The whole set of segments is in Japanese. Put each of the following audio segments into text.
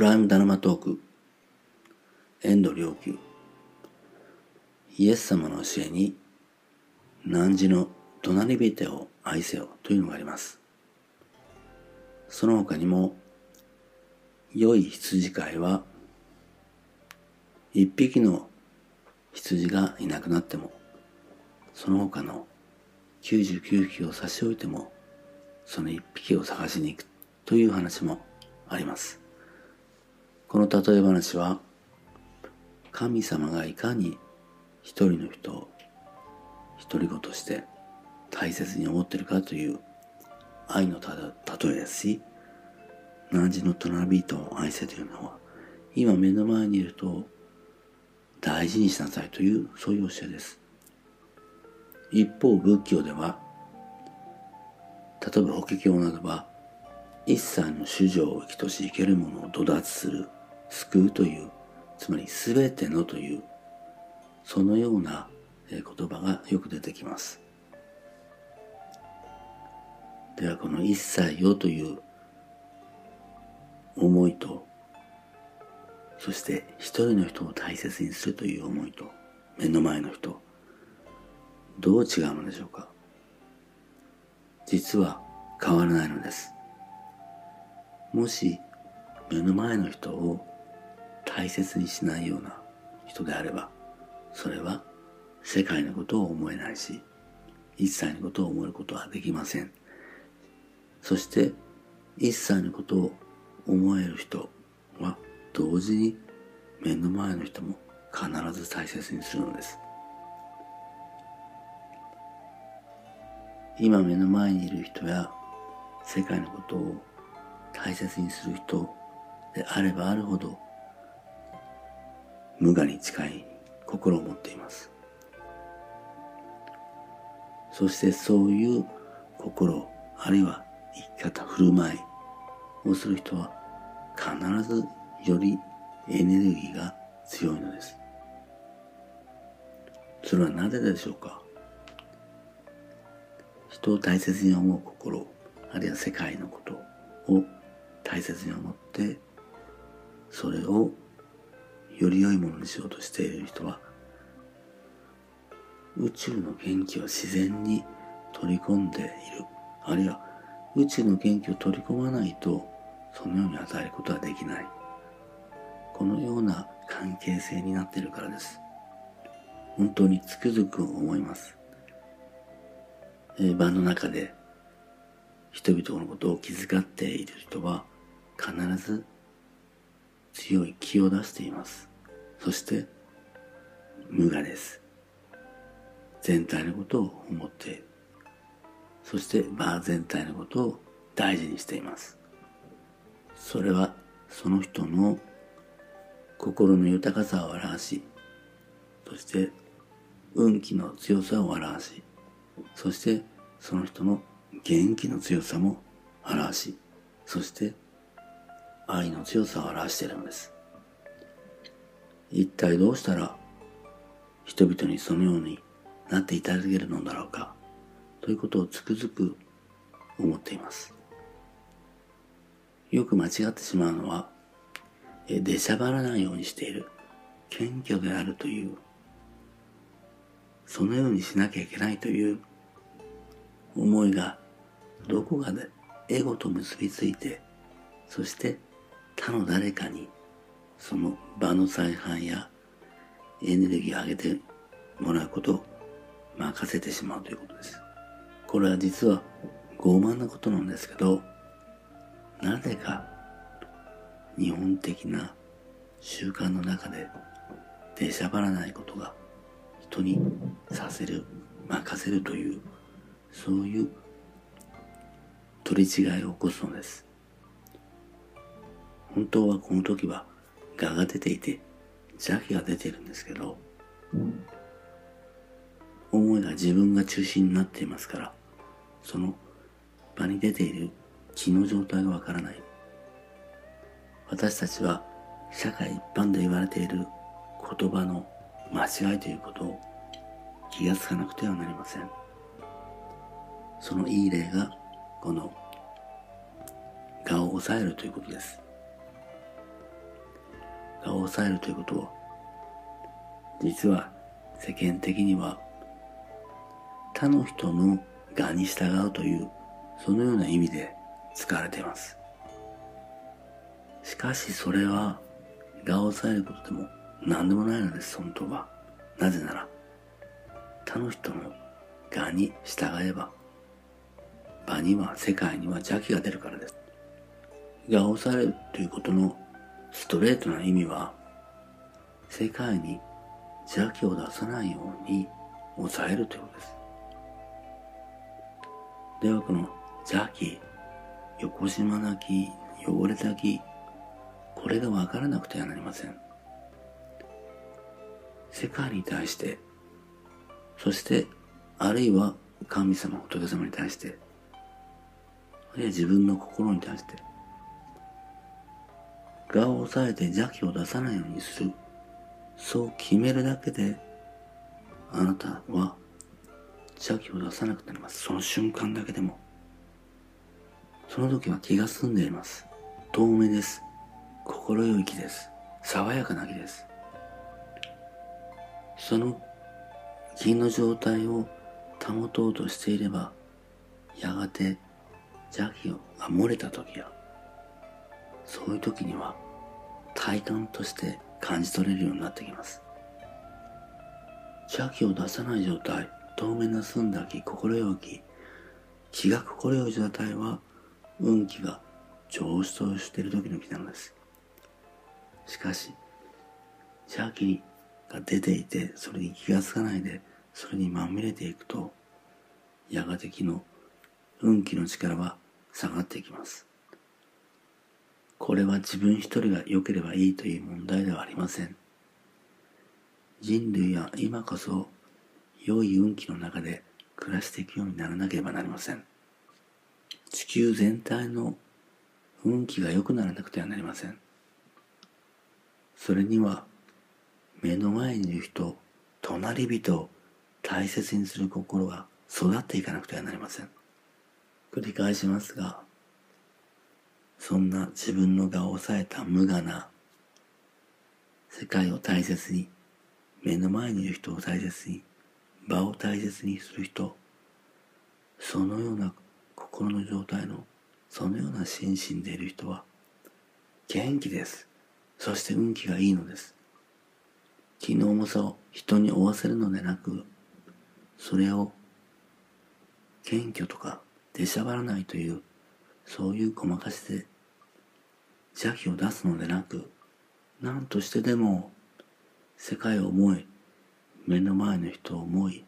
プライムダルマトーク。遠藤良久。イエス様の教えに汝の隣人を愛せよというのがあります。その他にも良い羊飼いは一匹の羊がいなくなってもその他の99匹を差し置いてもその一匹を探しに行くという話もあります。この例え話は神様がいかに一人の人を独り言として大切に思ってるかという愛のた例えですし汝の隣人を愛せというのは今目の前にいると大事にしなさいというそういう教えです。一方仏教では例えば法華経などは一切の主情を生きとし生けるものを土脱する救うというつまり全てのというそのような言葉がよく出てきます。ではこの一切よという思いとそして一人の人を大切にするという思いと目の前の人どう違うのでしょうか。実は変わらないのです。もし目の前の人を大切にしないような人であればそれは世界のことを思えないし一切のことを思えることはできません。そして一切のことを思える人は同時に目の前の人も必ず大切にするのです。今目の前にいる人や世界のことを大切にする人であればあるほど無我に近い心を持っています。そしてそういう心あるいは生き方振る舞いをする人は必ずよりエネルギーが強いのです。それはなぜでしょうか？人を大切に思う心あるいは世界のことを大切に思ってそれをより良いものにしようとしている人は宇宙の元気を自然に取り込んでいる。あるいは宇宙の元気を取り込まないとそのように与えることはできない。このような関係性になっているからです。本当につくづく思います、えー、場の中で人々のことを気遣っている人は必ず強い気を出しています。そして無我です。全体のことを思っているそして場全体のことを大事にしています。それはその人の心の豊かさを表しそして運気の強さを表しそしてその人の元気の強さも表しそして愛の強さを表しているのです。一体どうしたら人々にそのようになっていただけるのだろうかということをつくづく思っています。よく間違ってしまうのは出しゃばらないようにしている謙虚であるというそのようにしなきゃいけないという思いがどこかでエゴと結びついてそして他の誰かにその場の再販やエネルギーを上げてもらうことを任せてしまうということです。これは実は傲慢なことなんですけど、なぜか日本的な習慣の中で出しゃばらないことが人にさせる、任せるという、そういう取り違いを起こすのです。本当はこの時は我が出ていて邪気が出ているんですけど、思いが自分が中心になっていますからその場に出ている気の状態がわからない。私たちは社会一般で言われている言葉の間違いということを気がつかなくてはなりません。そのいい例がこの我を抑えるということですが抑えるということを、実は世間的には他の人のがに従うというそのような意味で使われています。しかしそれは我を抑えることでも何でもないのです、本当は。なぜなら他の人の我に従えば場には世界には邪気が出るからです。我を抑えるということのストレートな意味は世界に邪気を出さないように抑えるということです。ではこの邪気、横島なき、汚れた気、これがわからなくてはなりません。世界に対して、そしてあるいは神様、仏様に対して、あるいは自分の心に対して、我を抑えて邪気を出さないようにする。そう決めるだけで、あなたは邪気を出さなくなります。その瞬間だけでも。その時は気が済んでいます。遠目です。心よい気です。爽やかな気です。その気の状態を保とうとしていれば、やがて邪気が漏れた時や、そういう時には体感として感じ取れるようになってきます。邪気を出さない状態、透明な澄んだ気、心よき、気が心よい状態は、運気が上昇している時の気なのです。しかし、邪気が出ていて、それに気がつかないで、それにまみれていくと、やがて気の運気の力は下がっていきます。これは自分一人が良ければいいという問題ではありません。人類は今こそ良い運気の中で暮らしていくようにならなければなりません。地球全体の運気が良くならなくてはなりません。それには目の前にいる人、隣人を大切にする心が育っていかなくてはなりません。繰り返しますが、そんな自分の我を抑えた無我な世界を大切に、目の前にいる人を大切に、場を大切にする人、そのような心の状態の、そのような心身でいる人は、元気です。そして運気がいいのです。気の重さを人に負わせるのでなく、それを謙虚とか出しゃばらないというそういうごまかしで邪気を出すのでなく何としてでも世界を思い目の前の人を思い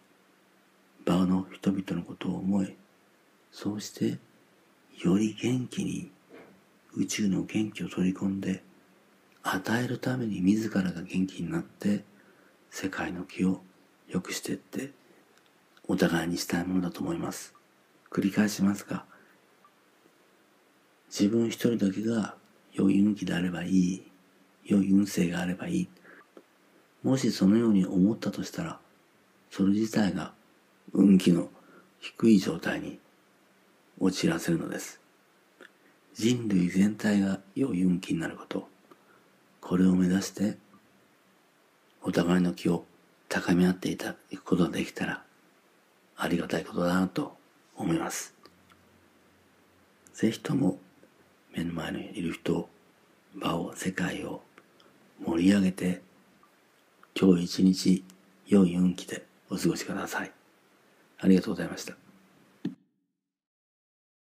場の人々のことを思いそうしてより元気に宇宙の元気を取り込んで与えるために自らが元気になって世界の気を良くしていってお互いにしたいものだと思います。繰り返しますが、自分一人だけが良い運気であればいい、良い運勢があればいい。もしそのように思ったとしたら、それ自体が運気の低い状態に陥らせるのです。人類全体が良い運気になること、これを目指して、お互いの気を高め合っていただくことができたら、ありがたいことだなと思います。ぜひとも目の前にいる人、場を、世界を盛り上げて、今日一日良い運気でお過ごしください。ありがとうございました。